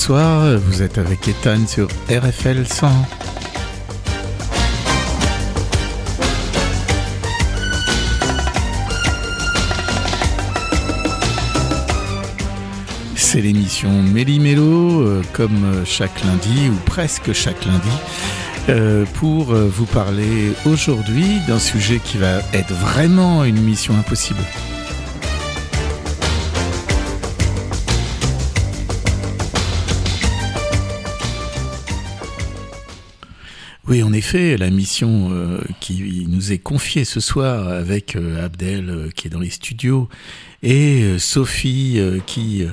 bonsoir, vous êtes avec Ethan sur RFL 100. C'est l'émission Méli-Mélo, euh, comme chaque lundi, ou presque chaque lundi, euh, pour euh, vous parler aujourd'hui d'un sujet qui va être vraiment une mission impossible. Oui, en effet, la mission euh, qui nous est confiée ce soir avec euh, Abdel euh, qui est dans les studios et Sophie qui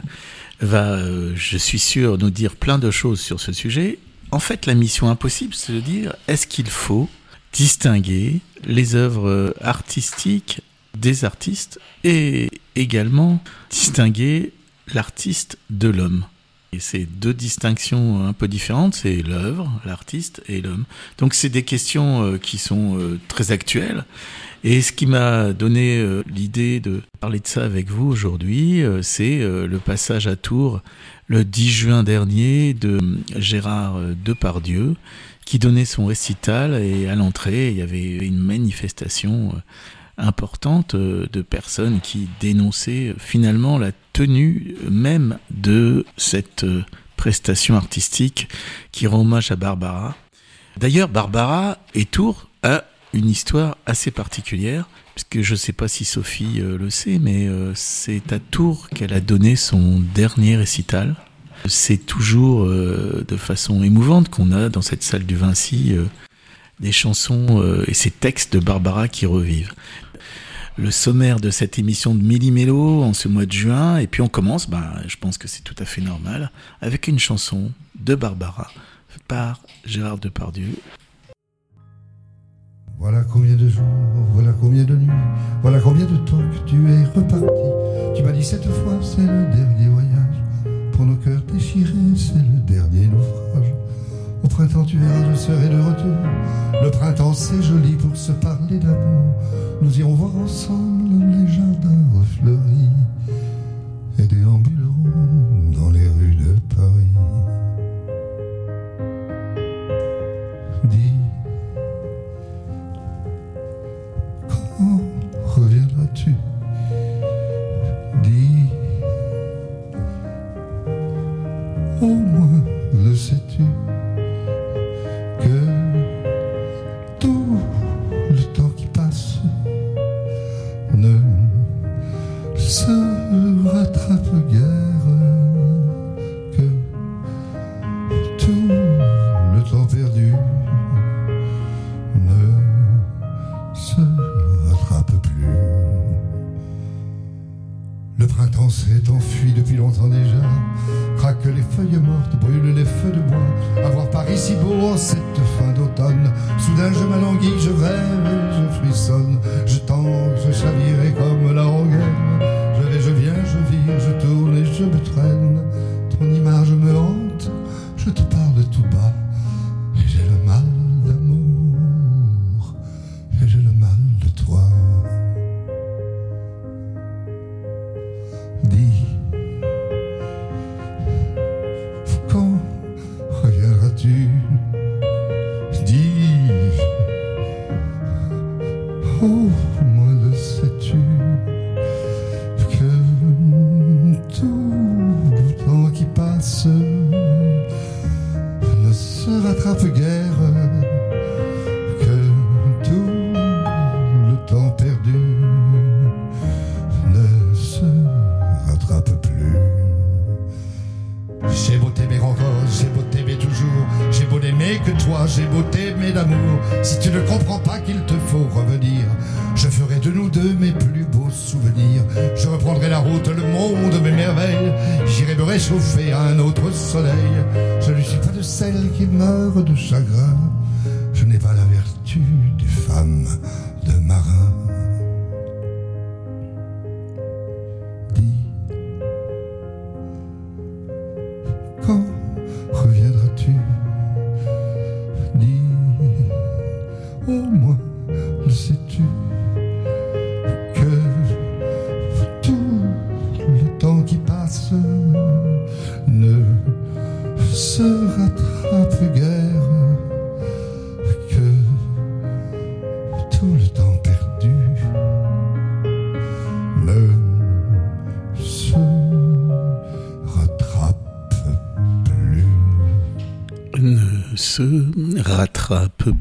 va, je suis sûr, nous dire plein de choses sur ce sujet. En fait, la mission impossible, c'est de dire est-ce qu'il faut distinguer les œuvres artistiques des artistes et également distinguer l'artiste de l'homme? C'est deux distinctions un peu différentes, c'est l'œuvre, l'artiste et l'homme. Donc c'est des questions euh, qui sont euh, très actuelles. Et ce qui m'a donné euh, l'idée de parler de ça avec vous aujourd'hui, c'est le passage à Tours le 10 juin dernier de Gérard Depardieu, qui donnait son récital et à l'entrée, il y avait une manifestation importante de personnes qui dénonçaient finalement la tenue même de cette euh, prestation artistique qui rend hommage à Barbara. D'ailleurs, Barbara et Tours a une histoire assez particulière, puisque je ne sais pas si Sophie euh, le sait, mais euh, c'est à Tours qu'elle a donné son dernier récital. C'est toujours de façon émouvante qu'on a dans cette salle du Vinci des chansons et ces textes de Barbara qui revivent le sommaire de cette émission de Mélo en ce mois de juin. Et puis on commence, ben, je pense que c'est tout à fait normal, avec une chanson de Barbara par Gérard Depardieu. Voilà combien de jours, voilà combien de nuits, voilà combien de temps que tu es reparti. Tu m'as dit cette fois, c'est le dernier voyage. Pour nos cœurs déchirés, c'est le dernier naufrage. Au printemps, tu verras, je serai de retour. Le printemps, c'est joli pour se parler d'amour. Nous irons voir ensemble les jardins refleuris et déambulerons dans les rues de Paris. Dis, quand reviendras-tu? Dis, au moins le sais-tu On s'est enfui depuis longtemps déjà. Craque les feuilles mortes, brûle les feux de bois. Avoir Paris si beau en cette fin d'automne. Soudain je m'alanguis, je rêve et je frissonne. Je tente, je chavire et comme la rengaine. Je vais, je viens, je vire, je tourne et je me traîne. Ton image me hante, je te.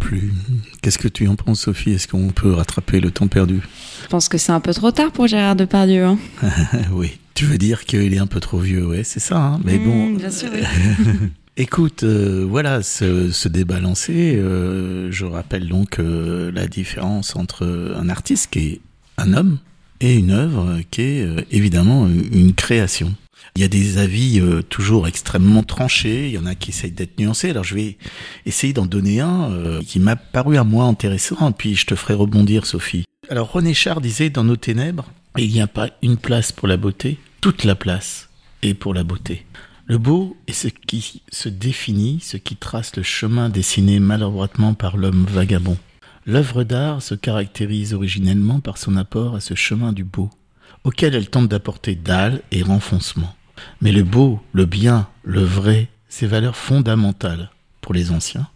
Plus. Qu'est-ce que tu en penses, Sophie? Est-ce qu'on peut rattraper le temps perdu? Je pense que c'est un peu trop tard pour Gérard Depardieu. Hein. oui. Tu veux dire qu'il est un peu trop vieux, ouais, c'est ça. Hein Mais bon. Mmh, bien sûr, oui. Écoute, euh, voilà, ce, ce, débat lancé, euh, je rappelle donc euh, la différence entre un artiste qui est un homme et une œuvre qui est évidemment une création. Il y a des avis euh, toujours extrêmement tranchés, il y en a qui essayent d'être nuancés, alors je vais essayer d'en donner un euh, qui m'a paru à moi intéressant, puis je te ferai rebondir Sophie. Alors René Char disait dans nos ténèbres, il n'y a pas une place pour la beauté, toute la place est pour la beauté. Le beau est ce qui se définit, ce qui trace le chemin dessiné maladroitement par l'homme vagabond. L'œuvre d'art se caractérise originellement par son apport à ce chemin du beau, auquel elle tente d'apporter dalle et renfoncement. Mais le beau, le bien, le vrai, ces valeurs fondamentales pour les anciens,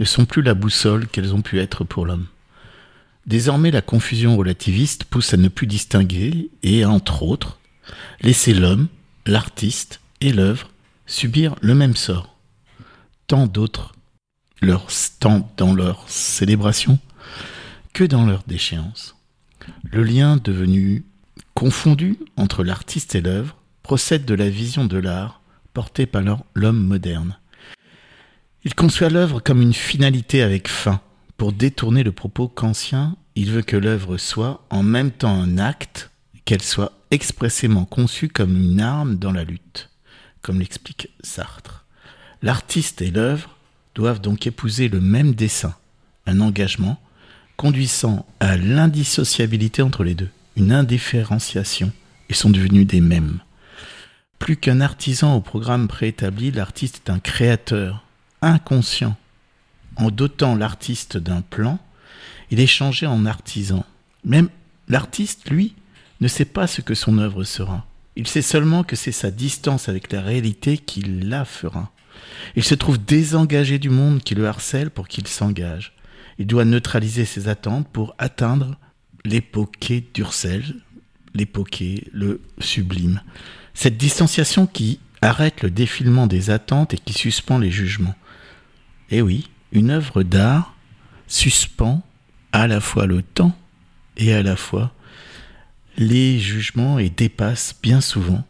ne sont plus la boussole qu'elles ont pu être pour l'homme. Désormais, la confusion relativiste pousse à ne plus distinguer et, entre autres, laisser l'homme, l'artiste et l'œuvre subir le même sort. Tant d'autres, leur, tant dans leur célébration que dans leur déchéance. Le lien devenu confondu entre l'artiste et l'œuvre procède de la vision de l'art portée par l'homme moderne. Il conçoit l'œuvre comme une finalité avec fin. Pour détourner le propos kantien, il veut que l'œuvre soit en même temps un acte, qu'elle soit expressément conçue comme une arme dans la lutte comme l'explique Sartre. L'artiste et l'œuvre doivent donc épouser le même dessin, un engagement conduisant à l'indissociabilité entre les deux, une indifférenciation, et sont devenus des mêmes. Plus qu'un artisan au programme préétabli, l'artiste est un créateur, inconscient. En dotant l'artiste d'un plan, il est changé en artisan. Même l'artiste, lui, ne sait pas ce que son œuvre sera. Il sait seulement que c'est sa distance avec la réalité qui la fera. Il se trouve désengagé du monde qui le harcèle pour qu'il s'engage. Il doit neutraliser ses attentes pour atteindre l'époqué d'Ursel, l'époqué, le sublime. Cette distanciation qui arrête le défilement des attentes et qui suspend les jugements. Eh oui, une œuvre d'art suspend à la fois le temps et à la fois les jugements et dépassent bien souvent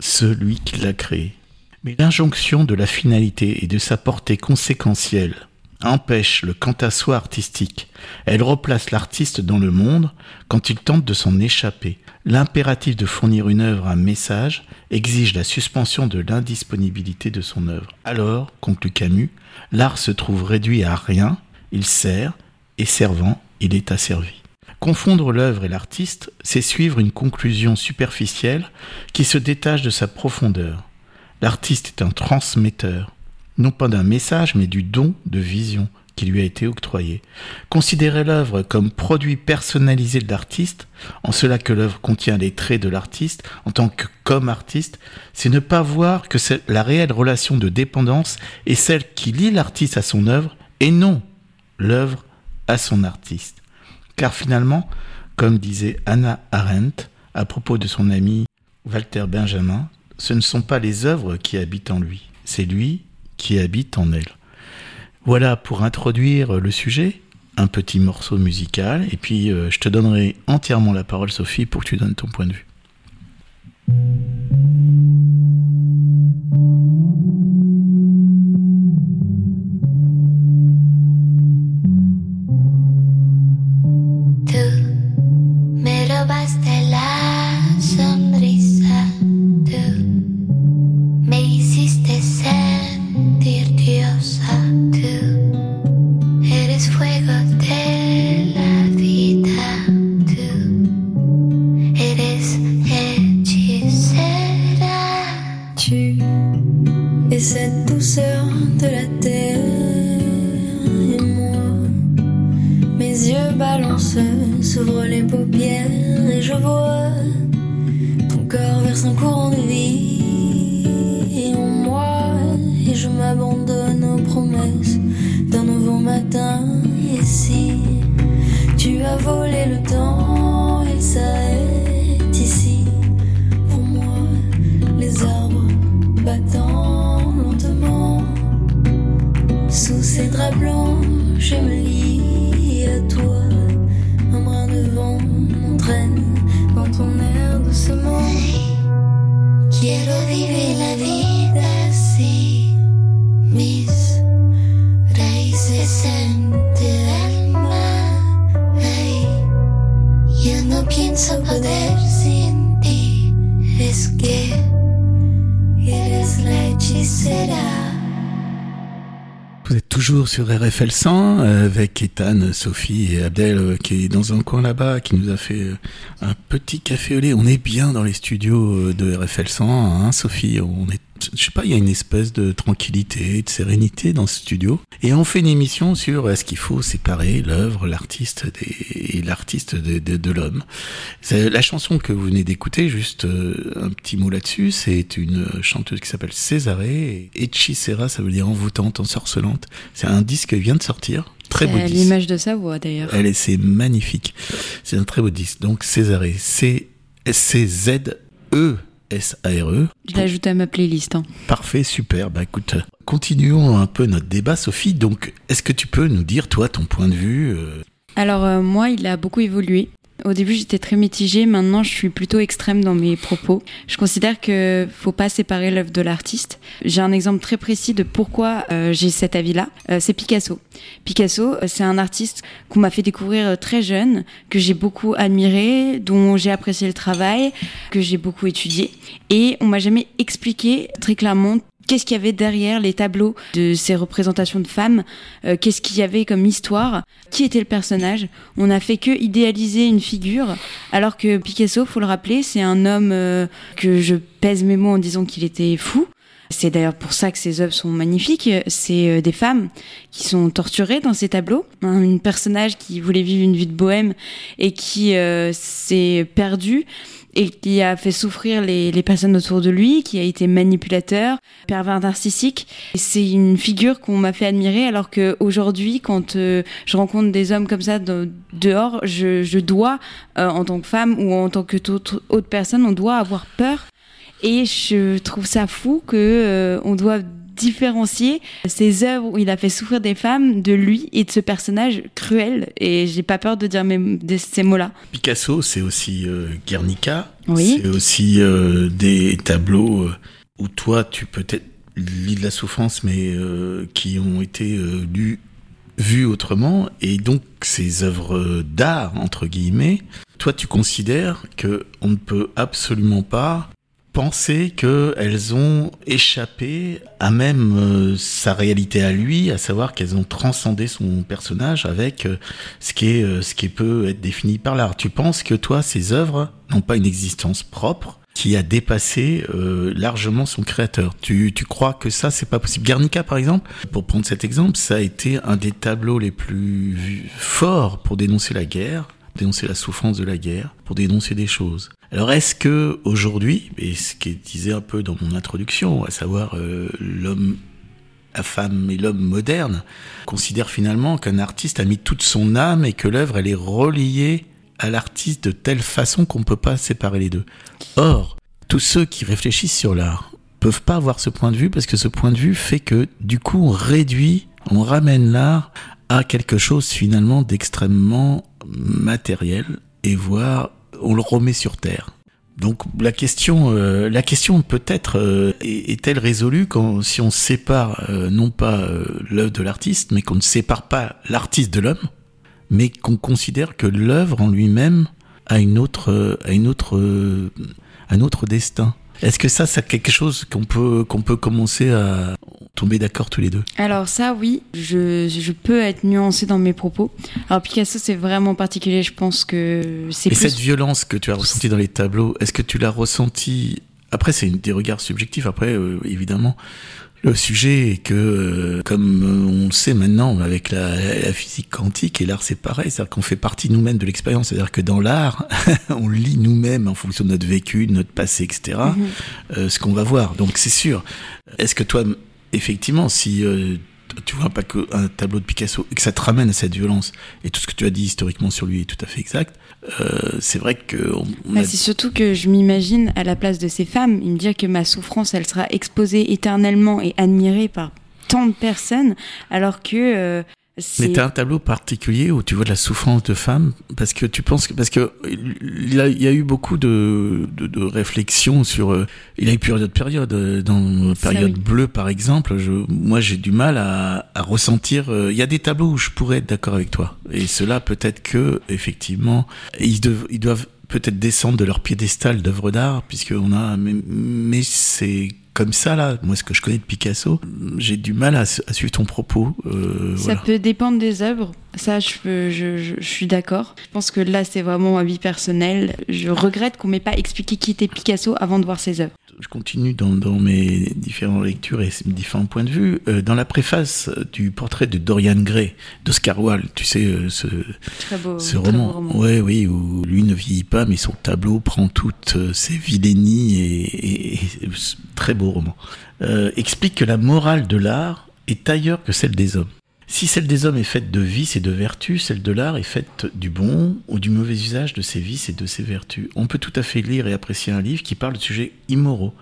celui qui l'a créé. Mais l'injonction de la finalité et de sa portée conséquentielle empêche le quant à soi artistique. Elle replace l'artiste dans le monde quand il tente de s'en échapper. L'impératif de fournir une œuvre un message exige la suspension de l'indisponibilité de son œuvre. Alors, conclut Camus, l'art se trouve réduit à rien, il sert, et servant, il est asservi. Confondre l'œuvre et l'artiste, c'est suivre une conclusion superficielle qui se détache de sa profondeur. L'artiste est un transmetteur, non pas d'un message, mais du don de vision qui lui a été octroyé. Considérer l'œuvre comme produit personnalisé de l'artiste, en cela que l'œuvre contient les traits de l'artiste en tant que comme artiste, c'est ne pas voir que la réelle relation de dépendance est celle qui lie l'artiste à son œuvre et non l'œuvre à son artiste. Car finalement, comme disait Anna Arendt à propos de son ami Walter Benjamin, ce ne sont pas les œuvres qui habitent en lui, c'est lui qui habite en elles. Voilà pour introduire le sujet, un petit morceau musical, et puis euh, je te donnerai entièrement la parole, Sophie, pour que tu donnes ton point de vue. 100 euh, avec Ethan, Sophie et Abdel euh, qui est dans un coin là-bas, qui nous a fait euh, un petit café au lait. On est bien dans les studios de RFL 100, hein, Sophie. On est, je sais pas, il y a une espèce de tranquillité, de sérénité dans ce studio. Et on fait une émission sur est-ce qu'il faut séparer l'œuvre, l'artiste et l'artiste de, de, l'homme. La chanson que vous venez d'écouter, juste euh, un petit mot là-dessus, c'est une chanteuse qui s'appelle Césarée. Et Hechicera, ça veut dire envoûtante, ensorcelante. C'est un disque qui vient de sortir. Très beau disque. l'image de sa voix d'ailleurs. Elle est, c'est magnifique. C'est un très beau disque. Donc Césarée, C C Z E S A R E. Je l'ajoute à ma playlist. hein. Parfait, super. Bah écoute, continuons un peu notre débat, Sophie. Donc, est-ce que tu peux nous dire toi ton point de vue euh, Alors euh, moi, il a beaucoup évolué. Au début, j'étais très mitigée. Maintenant, je suis plutôt extrême dans mes propos. Je considère que faut pas séparer l'œuvre de l'artiste. J'ai un exemple très précis de pourquoi euh, j'ai cet avis-là. Euh, c'est Picasso. Picasso, euh, c'est un artiste qu'on m'a fait découvrir très jeune, que j'ai beaucoup admiré, dont j'ai apprécié le travail, que j'ai beaucoup étudié. Et on m'a jamais expliqué très clairement qu'est-ce qu'il y avait derrière les tableaux de ces représentations de femmes, euh, qu'est-ce qu'il y avait comme histoire, qui était le personnage? On n'a fait que idéaliser une figure, alors que Picasso, faut le rappeler, c'est un homme euh, que je pèse mes mots en disant qu'il était fou. C'est d'ailleurs pour ça que ses œuvres sont magnifiques. C'est euh, des femmes qui sont torturées dans ces tableaux. Un personnage qui voulait vivre une vie de bohème et qui euh, s'est perdu et qui a fait souffrir les, les personnes autour de lui, qui a été manipulateur, pervers narcissique. C'est une figure qu'on m'a fait admirer, alors que aujourd'hui, quand euh, je rencontre des hommes comme ça de- dehors, je, je dois, euh, en tant que femme ou en tant que toute autre, autre personne, on doit avoir peur. Et je trouve ça fou que euh, on doit différencier ces œuvres où il a fait souffrir des femmes de lui et de ce personnage cruel. Et j'ai pas peur de dire mes- de ces mots-là. Picasso, c'est aussi euh, Guernica. Oui. C'est aussi euh, des tableaux euh, où toi, tu peut-être lis de la souffrance, mais euh, qui ont été lus, vus autrement. Et donc, ces œuvres d'art, entre guillemets, toi, tu considères que on ne peut absolument pas penser qu'elles ont échappé à même euh, sa réalité à lui, à savoir qu'elles ont transcendé son personnage avec euh, ce qui est euh, ce qui peut être défini par l'art. Tu penses que toi, ces œuvres n'ont pas une existence propre qui a dépassé largement son créateur? Tu, tu crois que ça, c'est pas possible? Guernica, par exemple, pour prendre cet exemple, ça a été un des tableaux les plus forts pour dénoncer la guerre, dénoncer la souffrance de la guerre, pour dénoncer des choses. Alors est-ce que aujourd'hui, et ce qui disait un peu dans mon introduction, à savoir euh, l'homme, la femme et l'homme moderne, considère finalement qu'un artiste a mis toute son âme et que l'œuvre elle est reliée à l'artiste de telle façon qu'on ne peut pas séparer les deux. Or, tous ceux qui réfléchissent sur l'art peuvent pas avoir ce point de vue parce que ce point de vue fait que du coup on réduit, on ramène l'art à quelque chose finalement d'extrêmement matériel et voire on le remet sur terre. Donc la question, euh, la question peut-être euh, est- est-elle résolue quand si on sépare euh, non pas l'œuvre de l'artiste, mais qu'on ne sépare pas l'artiste de l'homme, mais qu'on considère que l'œuvre en lui-même a une autre, a une autre, un autre destin? Est-ce que ça, c'est quelque chose qu'on peut, qu'on peut commencer à tomber d'accord tous les deux? Alors ça, oui, je, je peux être nuancée dans mes propos. Alors Picasso, c'est vraiment particulier. Je pense que c'est Et plus... cette violence que tu as ressentie dans les tableaux, est-ce que tu l'as ressentie? Après, c'est des regards subjectifs. Après, euh, évidemment, le sujet est que, euh, comme euh, on le sait maintenant avec la, la physique quantique et l'art, c'est pareil. C'est-à-dire qu'on fait partie nous-mêmes de l'expérience. C'est-à-dire que dans l'art, on lit nous-mêmes en fonction de notre vécu, de notre passé, etc. Mhm. euh, ce qu'on va voir. Donc c'est sûr. Est-ce que toi, effectivement, si euh, tu vois pas que un tableau de Picasso et que ça te ramène à cette violence. Et tout ce que tu as dit historiquement sur lui est tout à fait exact, euh, c'est vrai que on, on Bah, a- c'est surtout que je m'imagine à la place de ces femmes, il me dire que ma souffrance, elle sera exposée éternellement et admirée par tant de personnes, alors que mais t'as un tableau particulier où tu vois de la souffrance de femmes parce que tu penses que parce que il y a, il y a eu beaucoup de, de, de réflexions sur euh, il y a eu période période euh, dans période bleue par exemple je, moi j'ai du mal à, à ressentir euh, il y a des tableaux où je pourrais être d'accord avec toi. Et cela peut-être que effectivement ils, ils doivent peut-être descendre de leur piédestal d'œuvres d'art puisqu'on a mais, mais c'est comme ça, là, moi, ce que je connais de Picasso, j'ai du mal à, suivre ton propos. Euh, ça peut dépendre des œuvres. Ça, je, peux, je, je, suis d'accord. Je pense que là, c'est vraiment ma vie personnelle. Je regrette qu'on m'ait pas expliqué qui était Picasso avant de voir ses œuvres je continue dans, dans, mes différentes lectures et mes différents points de vue. Euh, dans la préface du portrait de Dorian Gray d'Oscar Wilde, tu sais, euh, ce, ce roman, Ouais, oui, où lui ne vieillit pas, mais son tableau prend toutes euh, ses vilainies et, et, très beau roman. explique que la morale de l'art est ailleurs que celle des hommes. Si celle des hommes est faite de vices et de vertus, celle de l'art est faite du bon ou du mauvais usage de ces vices et de ces vertus. On peut tout à fait lire et apprécier un livre qui parle de sujets immoraux,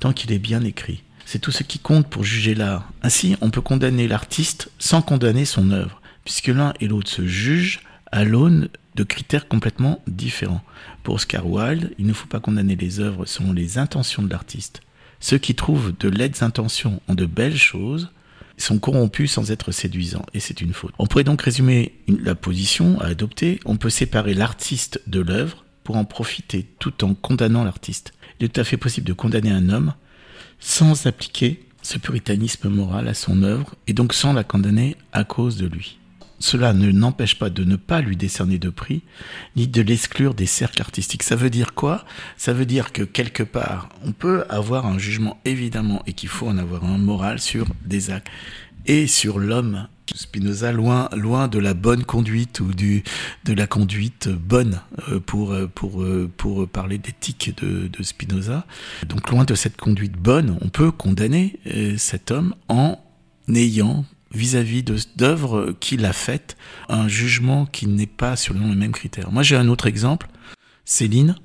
tant qu'il est bien écrit. C'est tout ce qui compte pour juger l'art. Ainsi, on peut condamner l'artiste sans condamner son œuvre, puisque l'un et l'autre se jugent à l'aune de critères complètement différents. Pour Oscar Wilde, il ne faut pas condamner les œuvres selon les intentions de l'artiste. Ceux qui trouvent de laides intentions en de belles choses sont corrompus sans être séduisants, et c'est une faute. On pourrait donc résumer la position à adopter. On peut séparer l'artiste de l'œuvre pour en profiter tout en condamnant l'artiste. Il est tout à fait possible de condamner un homme sans appliquer ce puritanisme moral à son œuvre, et donc sans la condamner à cause de lui. Cela ne n'empêche pas de ne pas lui décerner de prix, ni de l'exclure des cercles artistiques. Ça veut dire quoi? Ça veut dire que quelque part, on peut avoir un jugement évidemment, et qu'il faut en avoir un moral sur des actes et sur l'homme. Spinoza, loin, loin de la bonne conduite ou du, de la conduite bonne euh, pour, euh, pour, euh, pour parler d'éthique de, de Spinoza. Donc loin de cette conduite bonne, on peut condamner cet homme en ayant vis-à-vis d'œuvres qu'il a faites, un jugement qui n'est pas selon les mêmes critères. Moi j'ai un autre exemple, Céline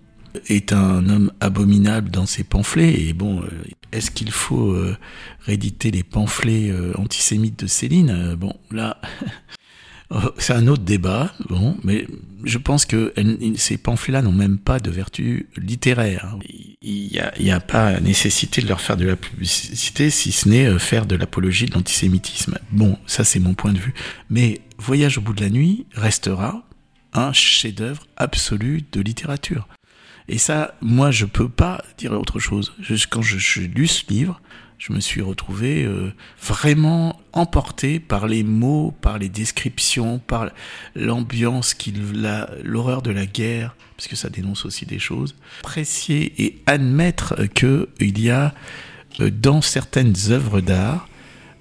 est un homme abominable dans ses pamphlets, et bon, euh, est-ce qu'il faut euh, rééditer les pamphlets euh, antisémites de Céline? Bon, là, c'est un autre débat, bon, mais je pense que ces pamphlets-là n'ont même pas de vertu littéraire. Il n'y a, a, pas nécessité de leur faire de la publicité, si ce n'est euh, faire de l'apologie de l'antisémitisme. Bon, ça c'est mon point de vue. Mais Voyage au bout de la nuit restera un chef-d'œuvre absolu de littérature. Et ça, moi, je peux pas dire autre chose. quand je, je lu ce livre, je me suis retrouvé euh, vraiment emporté par les mots, par les descriptions, par l'ambiance, l'horreur de la guerre, parce que ça dénonce aussi des choses. Apprécier et admettre qu'il y a euh, dans certaines œuvres d'art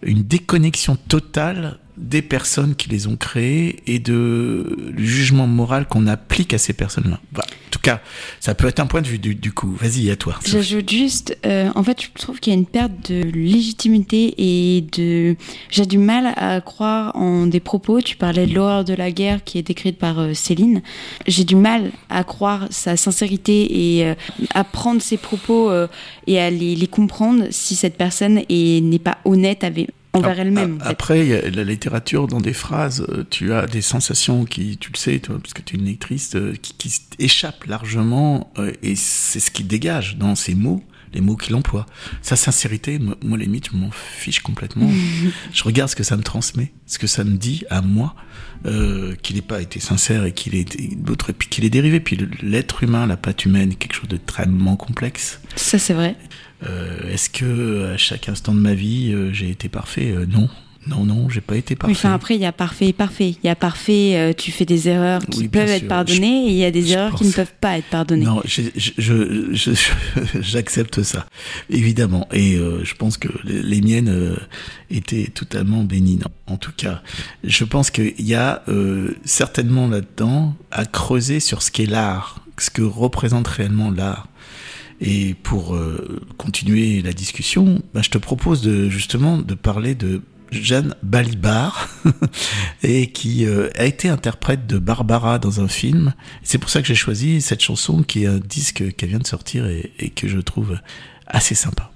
une déconnexion totale des personnes qui les ont créées et de le jugement moral qu'on applique à ces personnes-là. Tout cas, ça peut être un point de vue du, coup. Vas-y, à toi. J'ajoute juste, euh, en fait, je trouve qu'il y a une perte de légitimité et de. J'ai du mal à croire en des propos. Tu parlais de l'horreur de la guerre qui est décrite par euh, Céline. J'ai du mal à croire sa sincérité et euh, à prendre ses propos et à les, les, comprendre si cette personne n'est pas honnête avec envers elle-même. Après, la littérature, dans des phrases, euh, tu as des sensations qui, tu le sais, toi, parce que tu es une lectrice, euh, qui, qui échappent largement, euh, et c'est ce qui dégage dans ces mots, les mots qu'il emploie. Sa sincérité, moi, limite, je m'en fiche complètement. je regarde ce que ça me transmet, ce que ça me dit à moi, euh, qu'il n'ait pas été sincère et qu'il est d'autres, puis qu'il est dérivé. Puis l'être humain, la patte humaine, quelque chose de très complexe. Ça, c'est vrai. Euh, est-ce que à chaque instant de ma vie, euh, j'ai été parfait? Euh, Non. Non, non, j'ai pas été parfait. enfin, après, il y a parfait et parfait. Il y a parfait, tu fais des erreurs qui peuvent être pardonnées, et il y a des erreurs qui ne peuvent pas être pardonnées. Non, j'accepte ça, évidemment. Et je pense que les miennes étaient totalement bénines. En tout cas, je pense qu'il y a certainement là-dedans à creuser sur ce qu'est l'art, ce que représente réellement l'art. Et pour euh, continuer la discussion, bah, je te propose de, justement de parler de Jeanne Balibar, et qui euh, a été interprète de Barbara dans un film. C'est pour ça que j'ai choisi cette chanson qui est un disque qui vient de sortir et que je trouve assez sympa.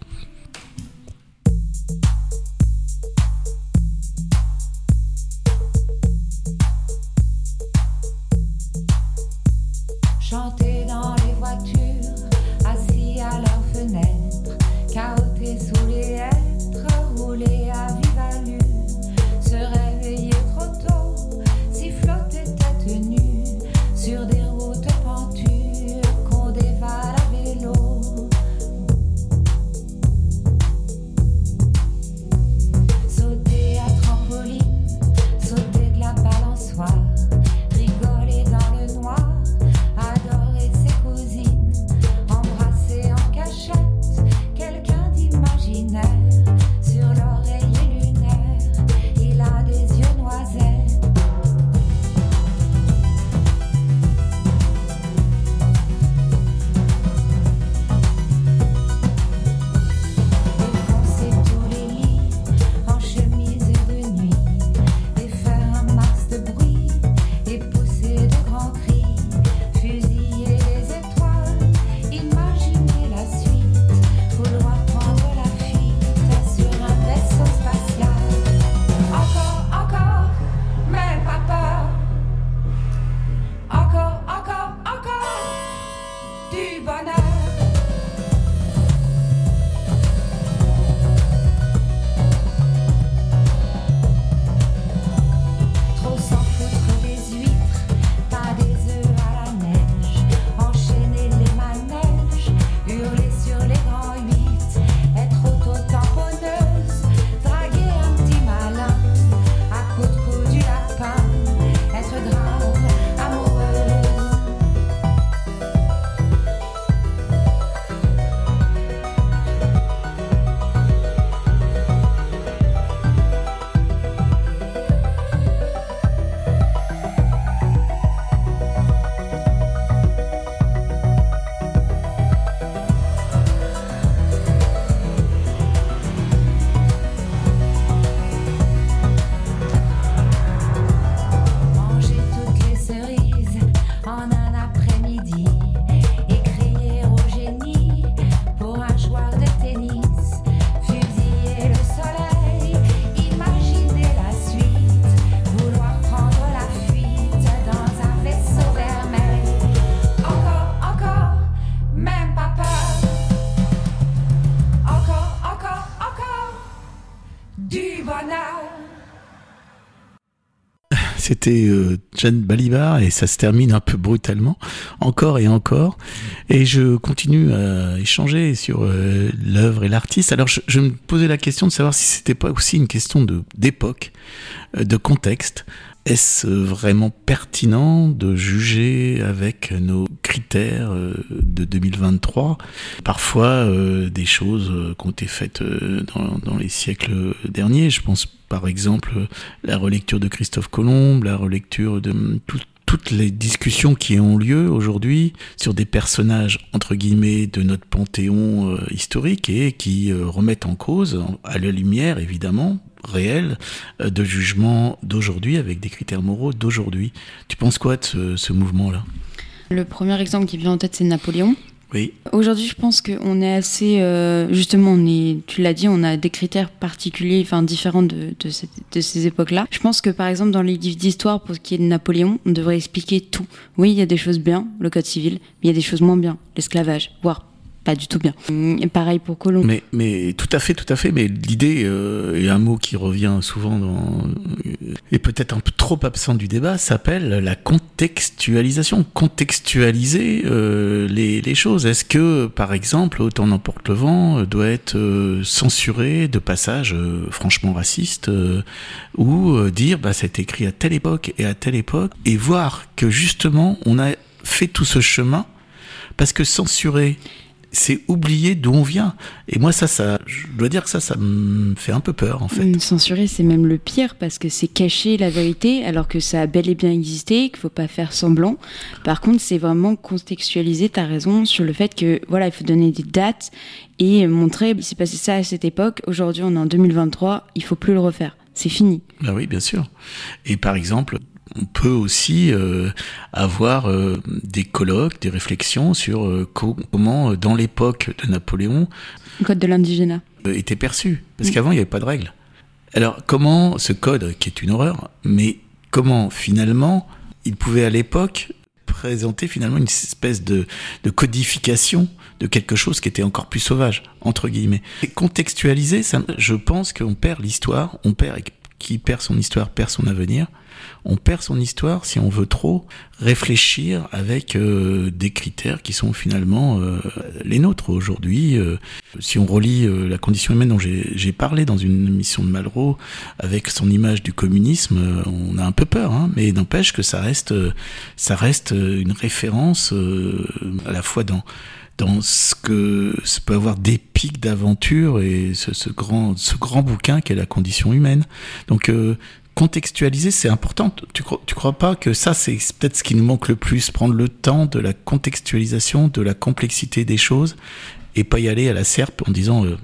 C'était euh, Jeanne Balibar et ça se termine un peu brutalement, encore et encore. Et je continue à échanger sur euh, l'œuvre et l'artiste. Alors je, me posais la question de savoir si c'était pas aussi une question d'époque, euh, de contexte. Est-ce vraiment pertinent de juger avec nos critères euh, de 2023 parfois des choses qui ont été faites dans, dans les siècles derniers Je pense par exemple la relecture de Christophe Colomb, la relecture de tout, toutes les discussions qui ont lieu aujourd'hui sur des personnages entre guillemets de notre panthéon euh, historique et qui euh, remettent en cause, à la lumière évidemment réelle, euh, de jugement d'aujourd'hui avec des critères moraux d'aujourd'hui. Tu penses quoi de ce mouvement-là? Le premier exemple qui vient en tête, c'est Napoléon. Aujourd'hui, je pense qu'on est assez, euh, justement, on est, tu l'as dit, on a des critères particuliers, enfin différents de, de, de ces époques-là. Je pense que par exemple, dans les livres d'histoire, pour ce qui est de Napoléon, on devrait expliquer tout. Oui, il y a des choses bien, le code civil, mais il y a des choses moins bien, l'esclavage, voire pas du tout bien. Pareil pour Colomb. Mais, mais tout à fait, tout à fait. Mais l'idée, euh, et un mot qui revient souvent dans, et peut-être un peu trop absent du débat, s'appelle la contextualisation. Contextualiser euh, les, choses. Est-ce que, par exemple, Autant n'emporte le vent euh, doit être euh, censuré de passages euh, franchement racistes ou dire, bah, c'est écrit à telle époque et à telle époque, et voir que justement, on a fait tout ce chemin parce que censurer c'est oublier d'où on vient. Et moi, ça, ça, je dois dire que ça, ça me fait un peu peur, en fait. Censurer, c'est même le pire parce que c'est cacher la vérité alors que ça a bel et bien existé, qu'il faut pas faire semblant. Par contre, c'est vraiment contextualiser, ta raison, sur le fait que, voilà, il faut donner des dates et montrer, il s'est passé ça à cette époque, aujourd'hui on est en 2023, il faut plus le refaire. C'est fini. Ben oui, bien sûr. Et par exemple, on peut aussi euh, avoir euh, des colloques, des réflexions sur euh, co comment, dans l'époque de Napoléon, le code de l'indigénat était perçu. Parce qu'avant, il n'y avait pas de règles. Alors, comment ce code, qui est une horreur, mais comment finalement il pouvait à l'époque présenter finalement une espèce de, de, codification de quelque chose qui était encore plus sauvage, entre guillemets. Et contextualiser, ça, je pense qu'on perd l'histoire, on perd, qui perd son histoire perd son avenir on perd son histoire si on veut trop réfléchir avec euh, des critères qui sont finalement euh, les nôtres aujourd'hui. Euh, si on relit euh, la condition humaine dont j'ai parlé dans une émission de Malraux avec son image du communisme, euh, on a un peu peur, hein, mais n'empêche que ça reste, euh, ça reste une référence à la fois dans dans ce que ça peut avoir d'épique d'aventure et ce, ce, grand ce grand bouquin qu'est la condition humaine. Donc euh, contextualiser, c'est important. Tu crois, tu crois pas que ça, c'est peut-être ce qui nous manque le plus, prendre le temps de la contextualisation, de la complexité des choses, et pas y aller à la serpe en disant. Euh...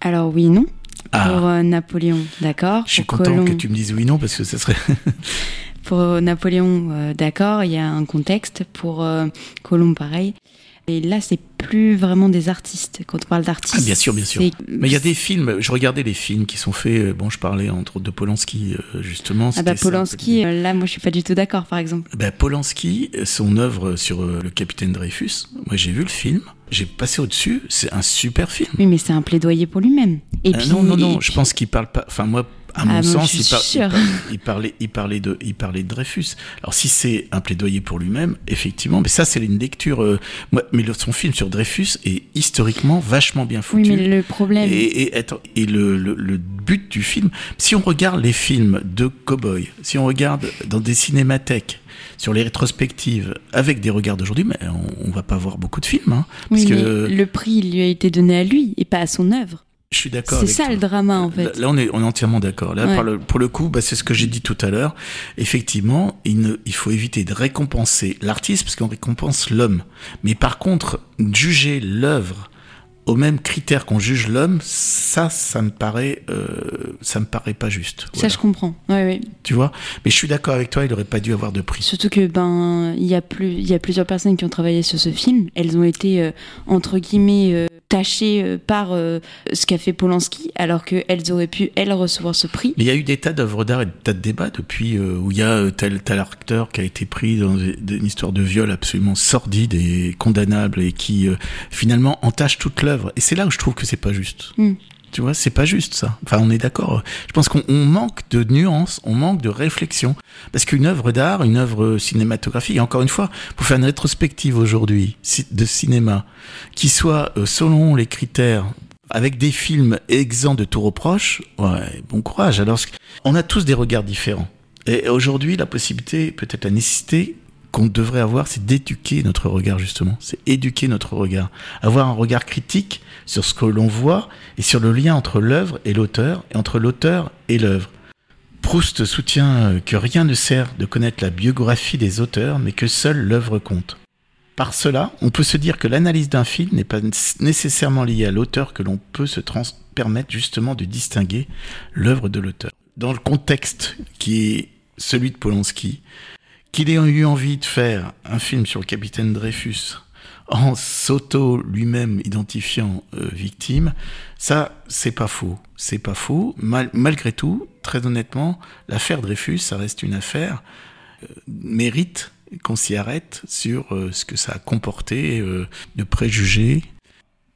Alors oui, non. Ah. Pour euh, Napoléon, d'accord. Je suis content Colomb... que tu me dises oui, non, parce que ça serait. pour Napoléon, euh, d'accord, il y a un contexte. Pour Colomb, pareil. Et là, c'est plus vraiment des artistes. Quand on parle d'artistes. Ah, bien sûr, bien sûr. Mais il y a des films, je regardais les films qui sont faits. Bon, je parlais entre autres de Polanski, justement. Ah, bah, Polanski, ça, là, moi, je suis pas du tout d'accord, par exemple. Bah, Polanski, son œuvre sur le capitaine Dreyfus, moi, j'ai vu le film. J'ai passé au-dessus, c'est un super film. Oui, mais c'est un plaidoyer pour lui-même. Et euh, puis, non, non, non, je pense qu'il parle pas. Enfin, moi, à mon ah, sens, il, par, sûr. il, parlait, il parlait de, il parlait de Dreyfus. Alors si c'est un plaidoyer pour lui-même, effectivement, mais ça c'est une lecture. Euh, moi, mais son film sur Dreyfus est historiquement vachement bien foutu. Oui, mais le problème. Et, et, attends, et le, le, le, but du film, si on regarde les films de cowboy, si on regarde dans des cinémathèques sur les rétrospectives avec des regards d'aujourd'hui, mais on, on, va pas voir beaucoup de films. Hein, oui, parce mais que le prix lui a été donné à lui et pas à son œuvre. Je suis d'accord. C'est ça toi. le drama en fait. Là, on, est, on est entièrement d'accord. Là, Ouais. le, pour le coup, bah, c'est ce que j'ai dit tout à l'heure. Effectivement, il, ne, il faut éviter de récompenser l'artiste parce qu'on récompense l'homme. Mais par contre, juger l'œuvre au même critère qu'on juge l'homme, ça, ça me paraît, euh, ça me paraît pas juste. Ça, je comprends. Ouais, ouais. Tu vois? Mais je suis d'accord avec toi, il aurait pas dû avoir de prix. Surtout que ben il y a plus il y a plusieurs personnes qui ont travaillé sur ce film. Elles ont été euh, entre guillemets euh, tachées euh, par euh, ce qu'a fait Polanski, alors qu'elles auraient pu elles recevoir ce prix. Mais il y a eu des tas d'œuvres d'art et des tas de débats depuis euh, où il y a tel tel acteur qui a été pris dans une histoire de viol absolument sordide et condamnable et qui euh, finalement entache toute l'œuvre. Et c'est là où je trouve que c'est pas juste. Mm. Tu vois, c'est pas juste ça. Enfin, on est d'accord. Je pense qu'on manque de nuances, on manque de réflexion. Parce qu'une œuvre d'art, une œuvre cinématographique, encore une fois, pour faire une rétrospective aujourd'hui de cinéma, qui soit euh, selon les critères avec des films exempts de tout reproche, ouais, bon courage. Alors, on a tous des regards différents. Et aujourd'hui, la possibilité, peut-être la nécessité qu'on devrait avoir, c'est d'éduquer notre regard, justement. C'est éduquer notre regard. Avoir un regard critique sur ce que l'on voit et sur le lien entre l'œuvre et l'auteur, et entre l'auteur et l'œuvre. Proust soutient que rien ne sert de connaître la biographie des auteurs, mais que seule l'œuvre compte. Par cela, on peut se dire que l'analyse d'un film n'est pas nécessairement liée à l'auteur, que l'on peut se permettre justement de distinguer l'œuvre de l'auteur. Dans le contexte qui est celui de Polanski, qu'il ait eu envie de faire un film sur le capitaine Dreyfus en s'auto lui-même identifiant euh, victime, ça c'est pas faux, c'est pas faux. malgré tout, très honnêtement, l'affaire Dreyfus, ça reste une affaire euh, mérite qu'on s'y arrête sur euh, ce que ça a comporté de préjugés,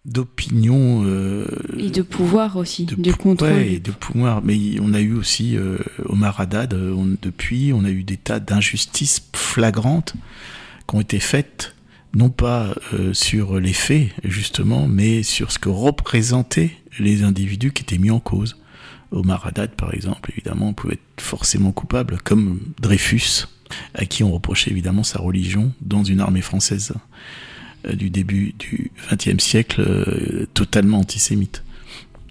d'opinion euh, et de pouvoir aussi de, de contrôle. et de pouvoir. Mais on a eu aussi euh, Omar Haddad euh, depuis on a eu des tas d'injustices flagrantes qui ont été faites non pas sur les faits justement mais sur ce que représentaient les individus qui étaient mis en cause. Omar Haddad par exemple évidemment pouvait être forcément coupable comme Dreyfus à qui on reprochait évidemment sa religion dans une armée française. euh, du début du XXe siècle euh, totalement antisémite.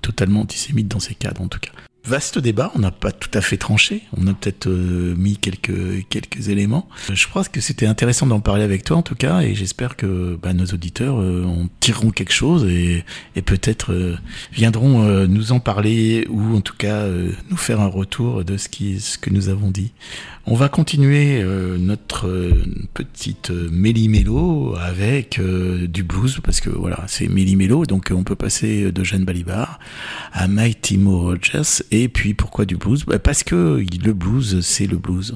Totalement antisémite dans ces cadres en tout cas. Vaste débat, on n'a pas tout à fait tranché, on a peut-être euh, mis quelques quelques éléments. Je crois que c'était intéressant d'en parler avec toi en tout cas, et j'espère que bah, nos auditeurs en tireront quelque chose et, et peut-être viendront nous en parler ou en tout cas nous faire un retour de ce qui ce que nous avons dit. On va continuer euh, notre euh, petite euh, méli-mélo avec du blues, parce que voilà, c'est méli-mélo, donc on peut passer de Jeanne Balibar à Mighty Mo Rogers, et puis pourquoi du blues? Bah, Parce que le blues, c'est le blues.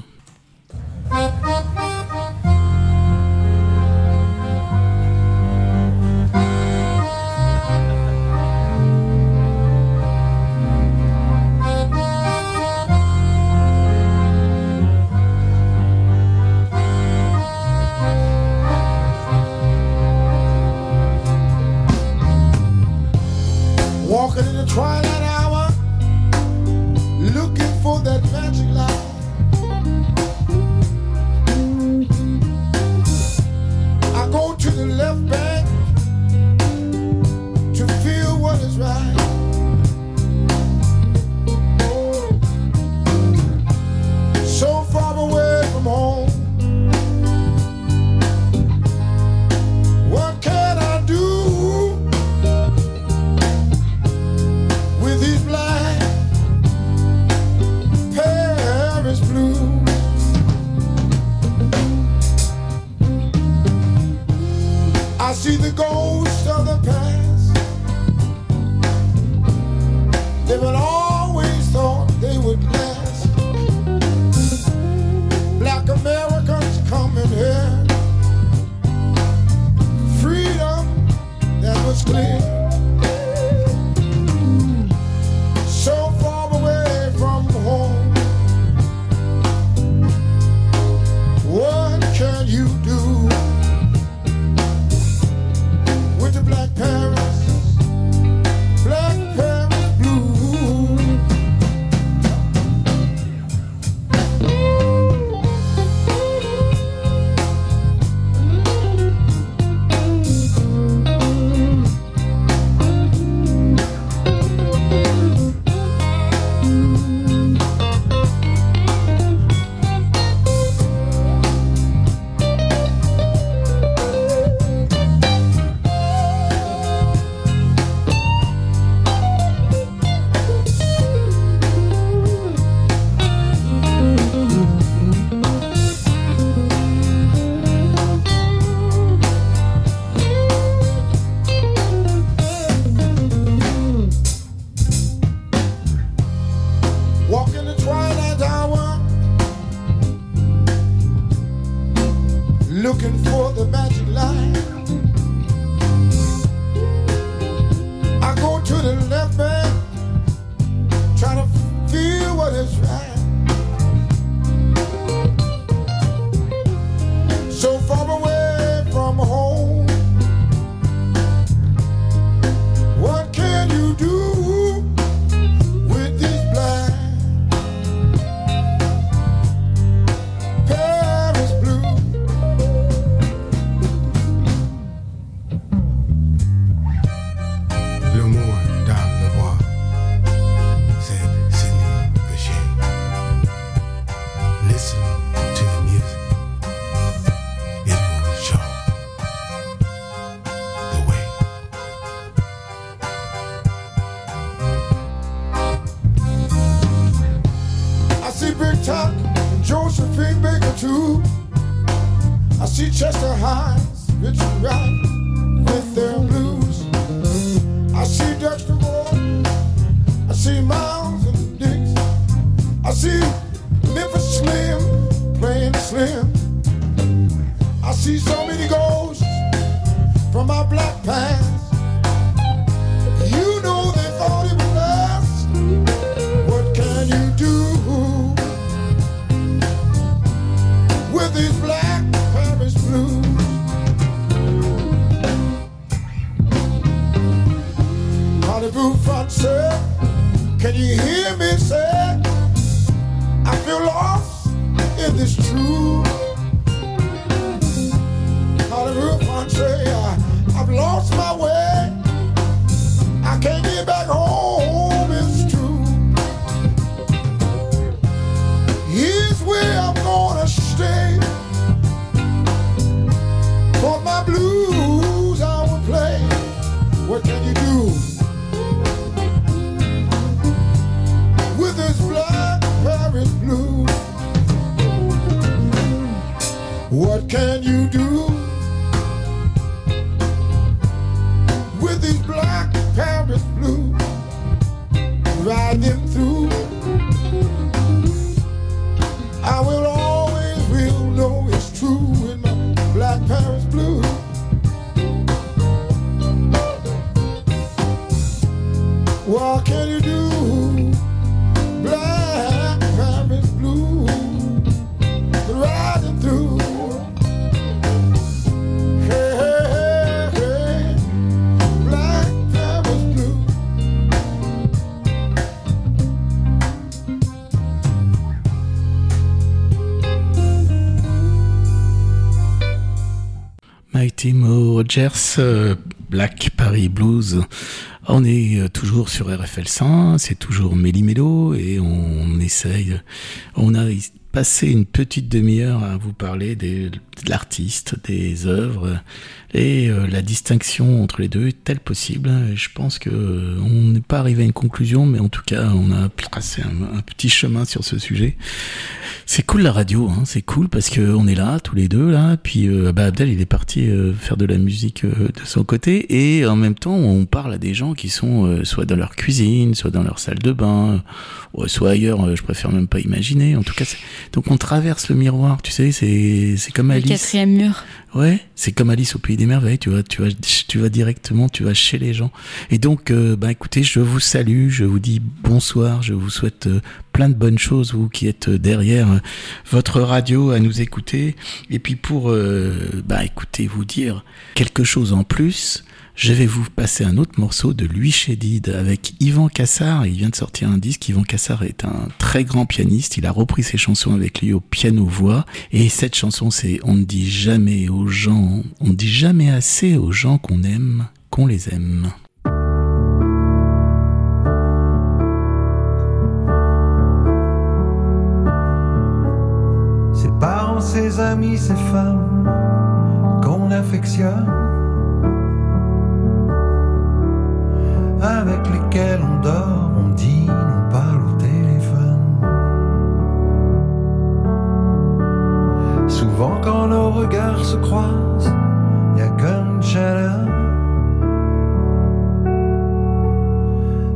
I see the ghosts of the past. Never always thought they would last. Black Americans coming here. Freedom that was clear. What can you do Rogers, euh, Black Paris Blues. On est euh, toujours sur RFL 100, c'est toujours Méli Mélo et on essaye, on a passé une petite demi-heure à vous parler de l'artiste, des œuvres et euh, la distinction entre les deux est-elle possible Je pense que euh, on n'est pas arrivé à une conclusion, mais en tout cas on a tracé un, petit chemin sur ce sujet. C'est cool la radio, hein, c'est cool parce que on est là tous les deux là. Puis euh, Abdel il est parti euh, faire de la musique de son côté et en même temps on parle à des gens qui sont soit dans leur cuisine, soit dans leur salle de bain, soit ailleurs. je préfère même pas imaginer. En tout cas, donc on traverse le miroir, tu sais, c'est c'est comme Le Alice. quatrième mur. Ouais, c'est comme Alice au pays des merveilles, tu vois, tu vas, tu vas directement, tu vas chez les gens. Et donc, euh, bah écoutez, je vous salue, je vous dis bonsoir, je vous souhaite euh, plein de bonnes choses, vous qui êtes euh, derrière euh, votre radio à nous écouter. Et puis pour, bah écoutez, vous dire quelque chose en plus. Je vais vous passer un autre morceau de Louis Chédid avec Yvan Cassard. Il vient de sortir un disque. Yvan Cassard est un très grand pianiste. Il a repris ses chansons avec lui au piano-voix. Et cette chanson, c'est On ne dit jamais aux gens, on ne dit jamais assez aux gens qu'on aime, qu'on les aime. Ses parents, ses amis, ses femmes qu'on affectionne, avec lesquels on dort, on dîne, on parle au téléphone. Souvent quand nos regards se croisent, y a comme une chaleur.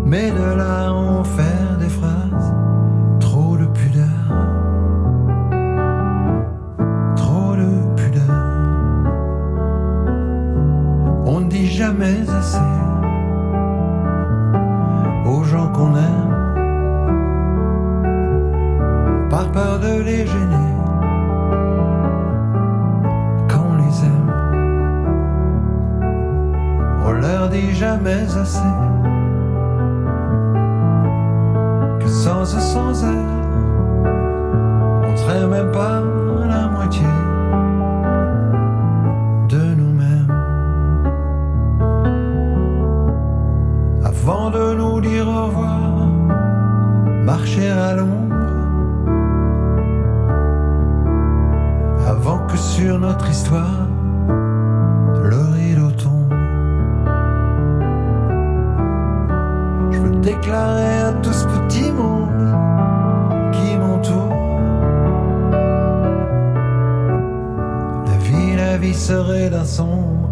Mais de là à en faire des phrases, trop de pudeur. trop de pudeur. On ne dit jamais assez jamais assez. Que sans eux, sans elles, vie serait d'un sombre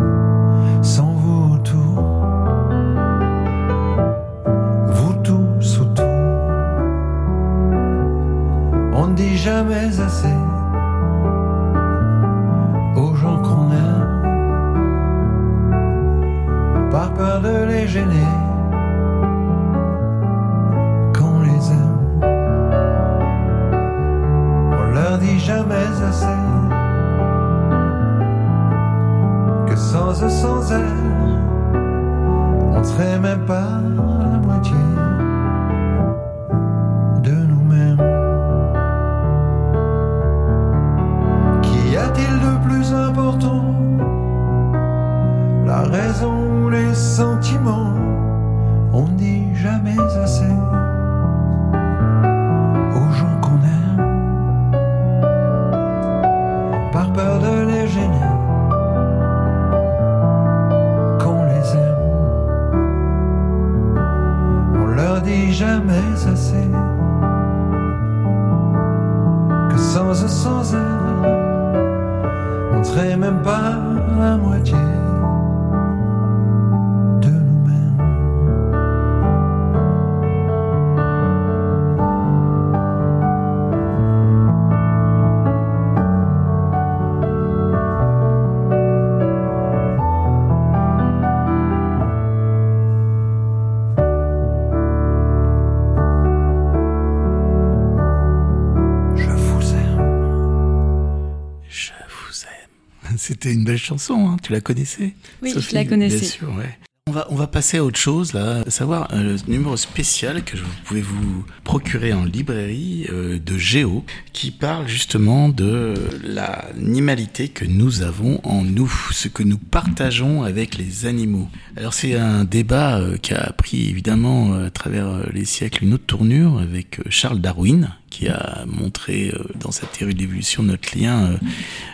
belle chanson, hein. tu la connaissais Oui, Sophie je la connaissais. Bien sûr, ouais. On va, passer à autre chose, à savoir euh, le numéro spécial que vous pouvez vous procurer en librairie euh, de Géo, qui parle justement de l'animalité que nous avons en nous, ce que nous partageons avec les animaux. Alors c'est un débat euh, qui a pris évidemment euh, à travers les siècles une autre tournure avec Charles Darwin, qui a montré dans sa théorie de l'évolution notre lien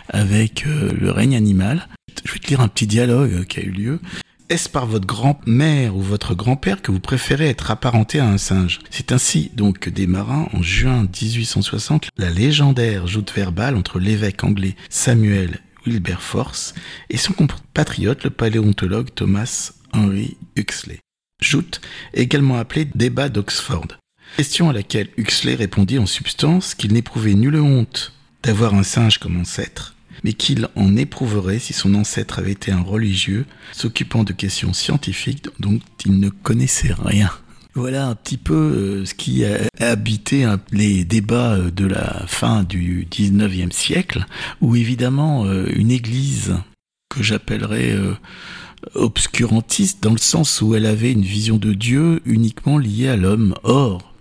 avec le règne animal. Je vais te lire un petit dialogue qui a eu lieu. Est-ce par votre grand-mère ou votre grand-père que vous préférez être apparenté à un singe? C'est ainsi donc que marins, en juin 1860, la légendaire joute verbale entre l'évêque anglais Samuel Wilberforce et son compatriote, le paléontologue Thomas Henry Huxley. Joute, également appelé débat d'Oxford. Question à laquelle Huxley répondit en substance qu'il n'éprouvait nulle honte d'avoir un singe comme ancêtre, mais qu'il en éprouverait si son ancêtre avait été un religieux s'occupant de questions scientifiques dont il ne connaissait rien. Voilà un petit peu euh, ce qui a habité les débats euh, de la fin du 19e siècle, où évidemment euh, une église que j'appellerais obscurantiste dans le sens où elle avait une vision de Dieu uniquement liée à l'homme. Or,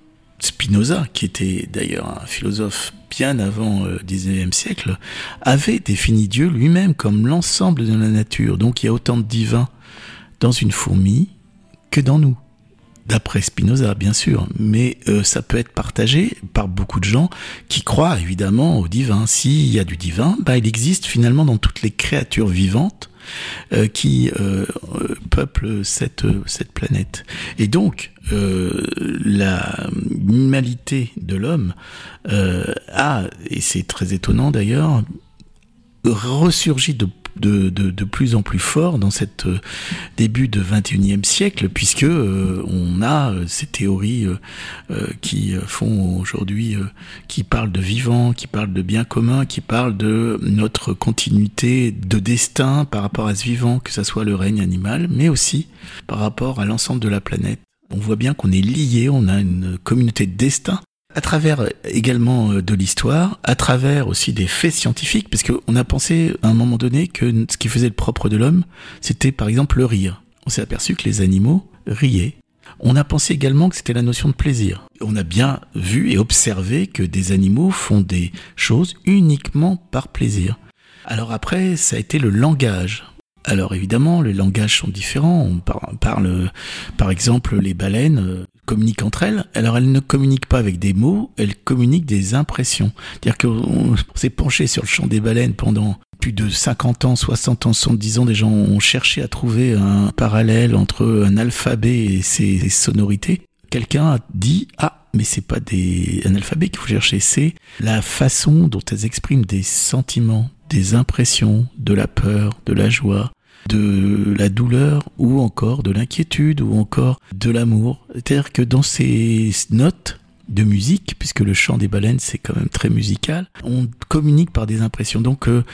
Spinoza, qui était d'ailleurs un philosophe bien avant le 19e siècle, avait défini Dieu lui-même comme l'ensemble de la nature. Donc il y a autant de divin dans une fourmi que dans nous. D'après Spinoza, bien sûr, mais euh, ça peut être partagé par beaucoup de gens qui croient évidemment au divin. S'il y a du divin, bah, il existe finalement dans toutes les créatures vivantes euh, qui euh, euh, peuplent cette, cette planète. Et donc, euh, la de l'homme euh, a, et c'est très étonnant d'ailleurs, ressurgi de plus en plus fort dans cette euh, début de 21e siècle puisque euh, on a ces théories qui font aujourd'hui qui parlent de vivant, qui parlent de bien commun, qui parlent de notre continuité de destin par rapport à ce vivant, que ça soit le règne animal, mais aussi par rapport à l'ensemble de la planète. On voit bien qu'on est lié, on a une communauté de destin à travers également de l'histoire, à travers aussi des faits scientifiques, parce qu'on a pensé à un moment donné que ce qui faisait le propre de l'homme, c'était par exemple le rire. On s'est aperçu que les animaux riaient. On a pensé également que c'était la notion de plaisir. On a bien vu et observé que des animaux font des choses uniquement par plaisir. Alors après, ça a été le langage. Alors évidemment, les langages sont différents. On parle, par exemple, les baleines communiquent entre elles. Alors elles ne communiquent pas avec des mots, elles communiquent des impressions. C'est-à-dire qu'on s'est penché sur le champ des baleines pendant plus de 50 ans, 60 ans, 70 ans, des gens ont cherché à trouver un parallèle entre un alphabet et ses sonorités. Quelqu'un a dit ah mais c'est pas des un alphabet qu'il faut chercher, c'est la façon dont elles expriment des sentiments, des impressions, de la peur, de la joie, de la douleur ou encore de l'inquiétude ou encore de l'amour. C'est-à-dire que dans ces notes de musique, puisque le chant des baleines c'est quand même très musical, on communique par des impressions. Donc euh,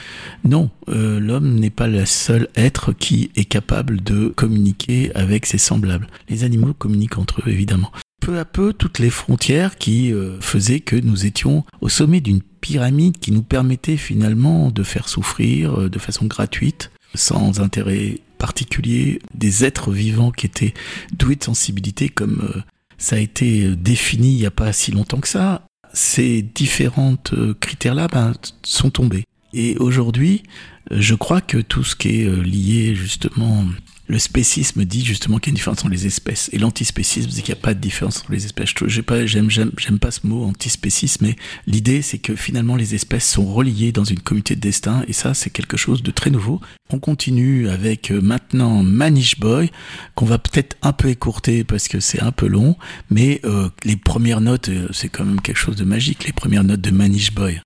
non, euh, l'homme n'est pas le seul être qui est capable de communiquer avec ses semblables. Les animaux communiquent entre eux évidemment. Peu à peu, toutes les frontières qui euh, faisaient que nous étions au sommet d'une pyramide qui nous permettait finalement de faire souffrir de façon gratuite, sans intérêt particulier, des êtres vivants qui étaient doués de sensibilité comme ça a été euh, défini il n'y a pas si longtemps que ça. Ces différentes euh, critères-là ben, sont tombés. Et aujourd'hui, euh, je crois que tout ce qui est lié justement le spécisme dit justement qu'il y a une différence entre les espèces. Et l'antispécisme dit qu'il n'y a pas de différence entre les espèces. J'aime pas, ce mot antispécisme, mais l'idée c'est que finalement les espèces sont reliées dans une communauté de destin, et ça c'est quelque chose de très nouveau. On continue avec euh, maintenant Manish Boy, qu'on va peut-être un peu écourter parce que c'est un peu long, mais euh, les premières notes, euh, c'est quand même quelque chose de magique, les premières notes de Manish boy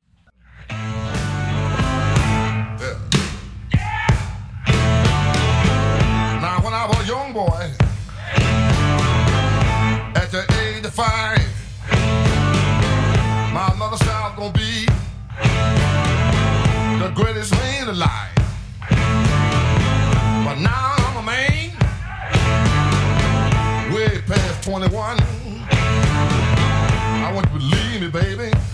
alive. But now I'm a man, way past 21. I want you to believe me, baby.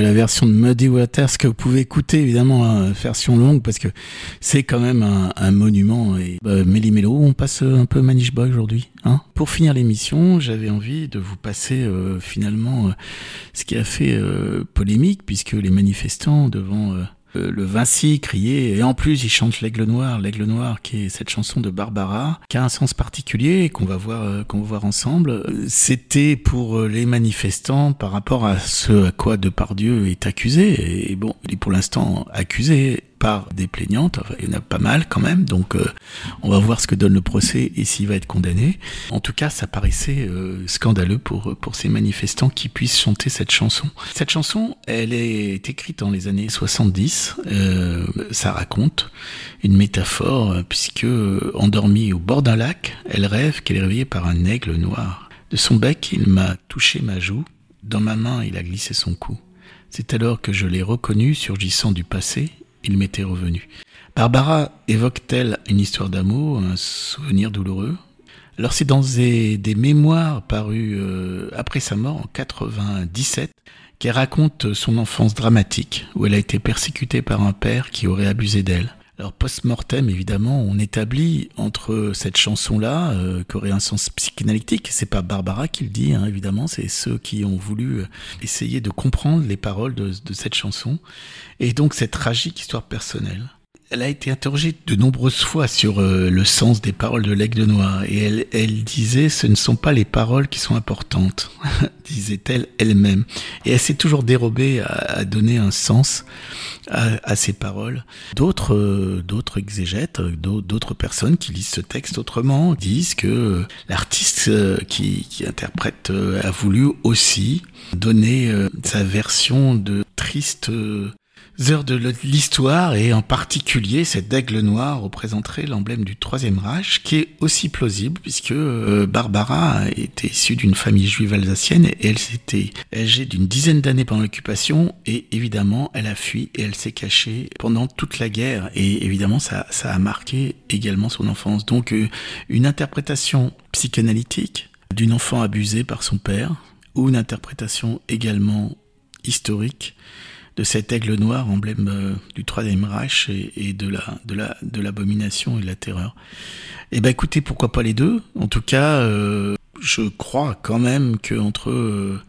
La version de Muddy Waters que vous pouvez écouter évidemment en version longue parce que c'est quand même un, monument. Et bah, Méli Mélo, on passe un peu Manish Boy aujourd'hui. Hein Pour finir l'émission, j'avais envie de vous passer euh, finalement euh, ce qui a fait euh, polémique puisque les manifestants devant euh, le Vinci criait, et en plus il chante l'Aigle Noir, l'Aigle Noir qui est cette chanson de Barbara, qui a un sens particulier qu'on va voir, euh, qu'on va voir ensemble. C'était pour euh, les manifestants par rapport à ce à quoi Depardieu est accusé, et bon, il est pour l'instant accusé, par des plaignantes. Enfin, il y en a pas mal quand même, donc euh, on va voir ce que donne le procès et s'il va être condamné. En tout cas, ça paraissait euh, scandaleux pour pour ces manifestants qui puissent chanter cette chanson. Cette chanson, elle est écrite dans les années 70. Euh, ça raconte une métaphore puisque endormie au bord d'un lac, elle rêve qu'elle est réveillée par un aigle noir. De son bec, il m'a touché ma joue. Dans ma main, il a glissé son cou. C'est alors que je l'ai reconnu surgissant du passé, il m'était revenu. Barbara évoque-t-elle une histoire d'amour, un souvenir douloureux? Alors c'est dans des, mémoires parus euh, après sa mort en 97 qu'elle raconte son enfance dramatique, où elle a été persécutée par un père qui aurait abusé d'elle. Alors post-mortem, évidemment, on établit entre cette chanson-là, euh, qui aurait un sens psychanalytique, c'est pas Barbara qui le dit, hein, évidemment, c'est ceux qui ont voulu euh, essayer de comprendre les paroles de, de cette chanson, et donc cette tragique histoire personnelle elle a été interrogée de nombreuses fois sur euh, le sens des paroles de l'aigle noir et elle, elle disait ce ne sont pas les paroles qui sont importantes, disait-elle elle-même. Et elle s'est toujours dérobée à, donner un sens à, à ces paroles. D'autres, euh, d'autres exégètes, d'autres personnes qui lisent ce texte autrement disent que l'artiste euh, qui, qui, interprète a voulu aussi donner sa version de triste heures de l'histoire et en particulier cet aigle noir représenterait l'emblème du troisième Reich qui est aussi plausible puisque euh, Barbara était issue d'une famille juive alsacienne et elle s'était âgée d'une dizaine d'années pendant l'occupation et évidemment elle a fui et elle s'est cachée pendant toute la guerre et évidemment ça, ça a marqué également son enfance. Donc euh, une interprétation psychanalytique d'une enfant abusée par son père ou une interprétation également historique de cet aigle noir, emblème euh, du Troisième Reich et, de la de la de l'abomination et de la terreur. Eh ben écoutez, pourquoi pas les deux? En tout cas, euh, je crois quand même que entre euh,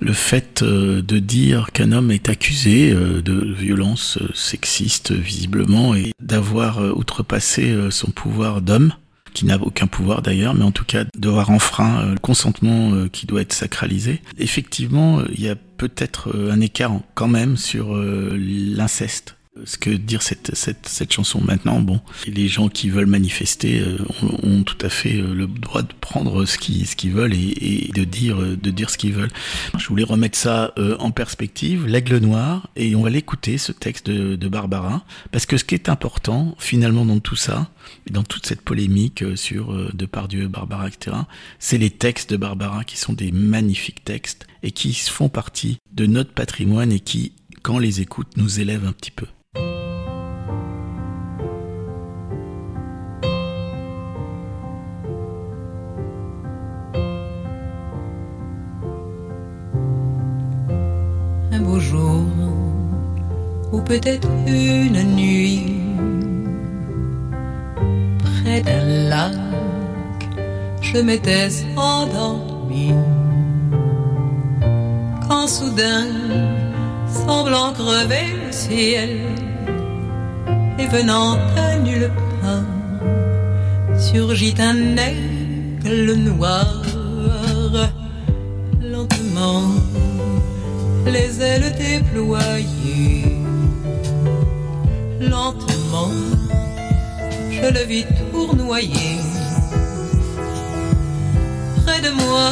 le fait de dire qu'un homme est accusé de violence sexiste visiblement et d'avoir outrepassé son pouvoir d'homme, qui n'a aucun pouvoir d'ailleurs, mais en tout cas d'avoir enfreint le consentement qui doit être sacralisé. Effectivement, il y a peut-être euh, un écart quand même sur euh, l'inceste ce que dire cette, cette, cette chanson maintenant. Bon, les gens qui veulent manifester euh, ont, tout à fait le droit de prendre ce qu'ils ce qu'ils veulent et, et, de dire de dire ce qu'ils veulent. Je voulais remettre ça en perspective, l'aigle noir, et on va l'écouter ce texte de, de Barbara, parce que ce qui est important finalement dans tout ça, dans toute cette polémique sur Depardieu, Barbara, etc., c'est les textes de Barbara qui sont des magnifiques textes et qui font partie de notre patrimoine et qui, quand on les écoute, nous élèvent un petit peu. Peut-être une nuit, près d'un lac, je m'étais endormi quand soudain, semblant crever le ciel, et venant à nulle part, surgit un aigle noir, lentement, les ailes déployées, je le vis tournoyer près de moi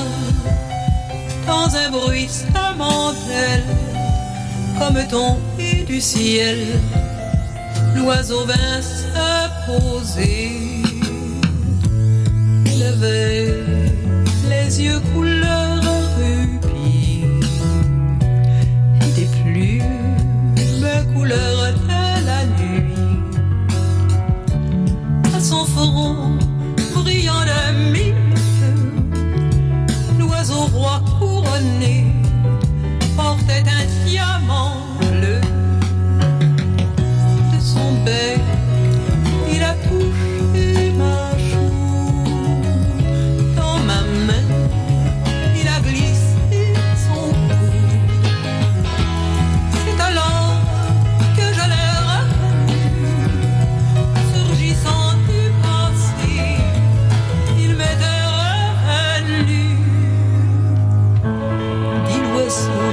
dans un bruit mortel, comme tombé du ciel, l'oiseau vint se poser. Avait les yeux couleur revenu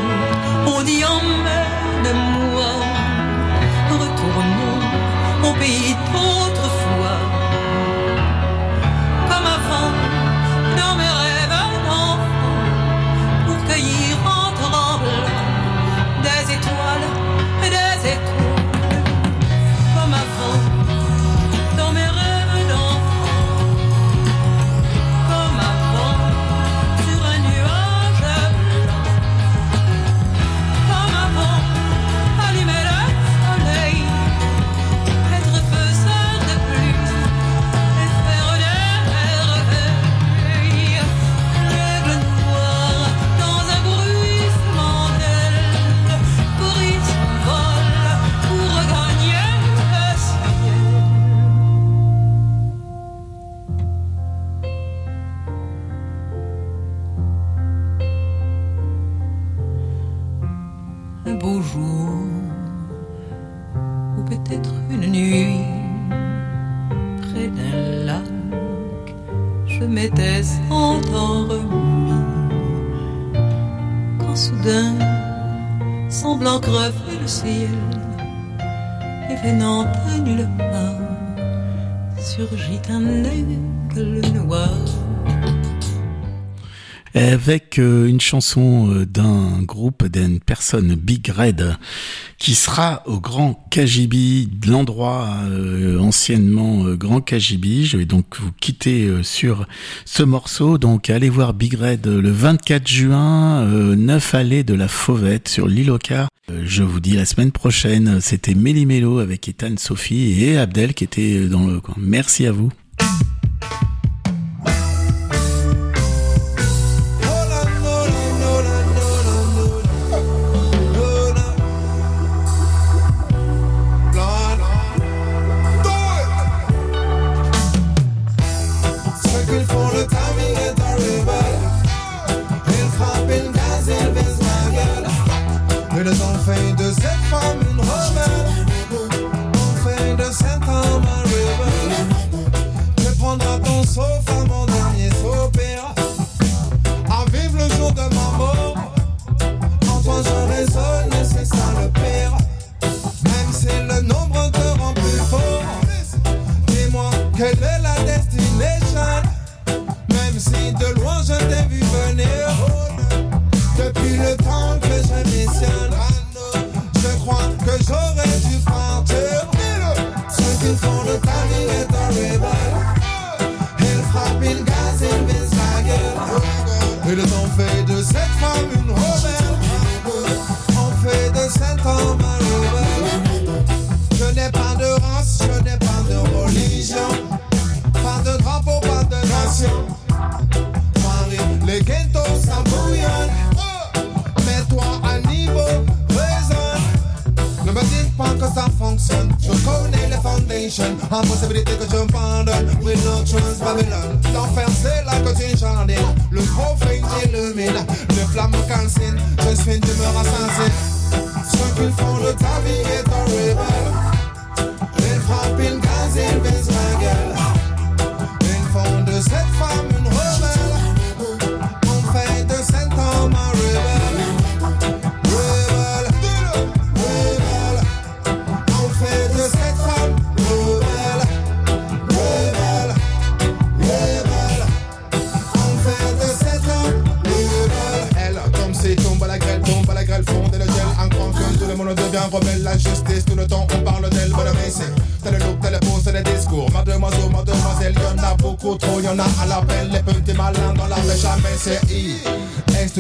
chanson euh, d'un groupe, d'une personne, Big Red, qui sera au Grand Kajibi, l'endroit euh, anciennement euh, Grand Kajibi. Je vais donc vous quitter sur ce morceau. Donc allez voir Big Red le 24 juin, 9 allées de la Fauvette sur l'île Ocar. Je vous dis la semaine prochaine, c'était Méli Mélo avec Ethan Sophie et Abdel qui était dans le coin. Merci à vous.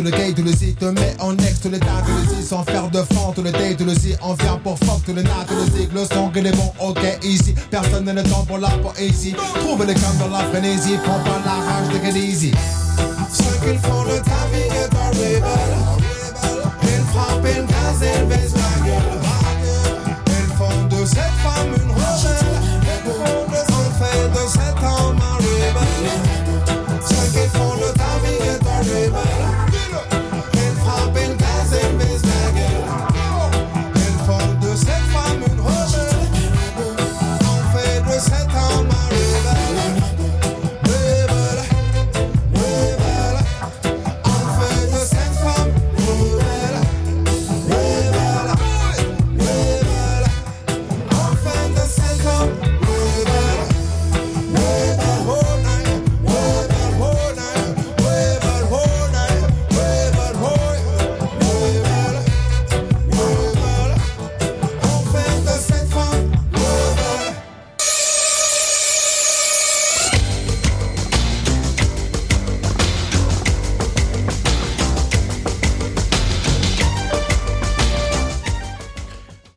le gate, le zi te met en ex, le tag, le zi sans faire de fente, le date, le zi en vient pour fuck, le nat, le zig, le sang, il est bon, ok, easy, personne n'a le temps pour la poésie, trouve le calme dans la frénésie, prends pas la rage de. Ceux qui font le tavis et pas rebelle, une frappe, une gazelle,